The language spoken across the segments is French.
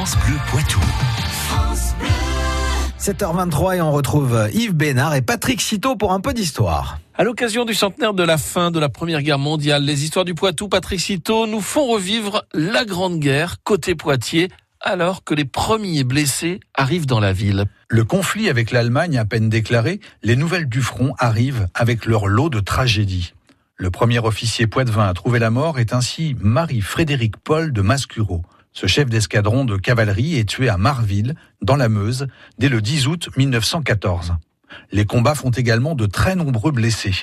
France Bleu Poitou. 7h23 et on retrouve Yves Bénard et Patrick Citeau pour un peu d'histoire. À l'occasion du centenaire de la fin de la Première Guerre mondiale, les histoires du Poitou, Patrick Citeau, nous font revivre la Grande Guerre côté Poitiers alors que les premiers blessés arrivent dans la ville. Le conflit avec l'Allemagne à peine déclaré, les nouvelles du front arrivent avec leur lot de tragédies. Le premier officier poitevin à trouver la mort est ainsi Marie-Frédéric Paul de Mascuro. Ce chef d'escadron de cavalerie est tué à Marville, dans la Meuse, dès le 10 août 1914. Les combats font également de très nombreux blessés.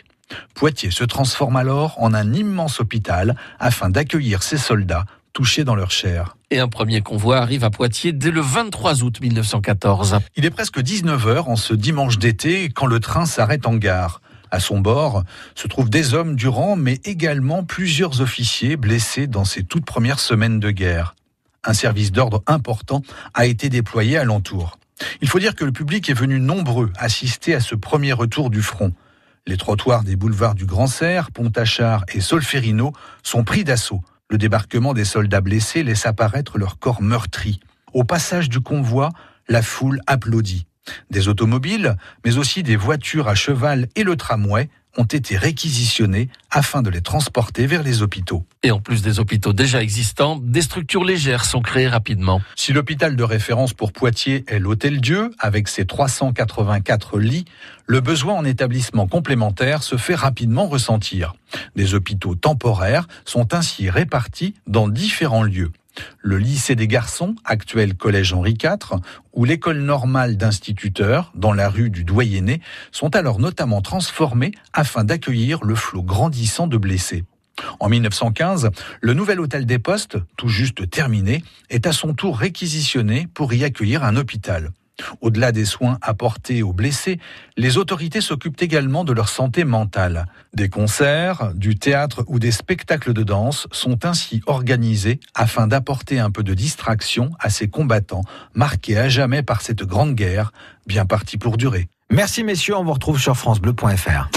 Poitiers se transforme alors en un immense hôpital afin d'accueillir ses soldats touchés dans leur chair. Et un premier convoi arrive à Poitiers dès le 23 août 1914. Il est presque 19h en ce dimanche d'été quand le train s'arrête en gare. À son bord se trouvent des hommes du rang, mais également plusieurs officiers blessés dans ces toutes premières semaines de guerre un service d'ordre important a été déployé alentour. Il faut dire que le public est venu nombreux assister à ce premier retour du front. Les trottoirs des boulevards du Grand Serre, Pontachard et Solferino sont pris d'assaut. Le débarquement des soldats blessés laisse apparaître leurs corps meurtris. Au passage du convoi, la foule applaudit. Des automobiles, mais aussi des voitures à cheval et le tramway ont été réquisitionnés afin de les transporter vers les hôpitaux. Et en plus des hôpitaux déjà existants, des structures légères sont créées rapidement. Si l'hôpital de référence pour Poitiers est l'Hôtel Dieu, avec ses 384 lits, le besoin en établissement complémentaire se fait rapidement ressentir. Des hôpitaux temporaires sont ainsi répartis dans différents lieux le lycée des garçons, actuel collège Henri IV, ou l'école normale d'instituteurs, dans la rue du Doyenné, sont alors notamment transformés afin d'accueillir le flot grandissant de blessés. En 1915, le nouvel hôtel des postes, tout juste terminé, est à son tour réquisitionné pour y accueillir un hôpital. Au-delà des soins apportés aux blessés, les autorités s'occupent également de leur santé mentale. Des concerts, du théâtre ou des spectacles de danse sont ainsi organisés afin d'apporter un peu de distraction à ces combattants marqués à jamais par cette grande guerre, bien partie pour durer. Merci messieurs, on vous retrouve sur francebleu.fr.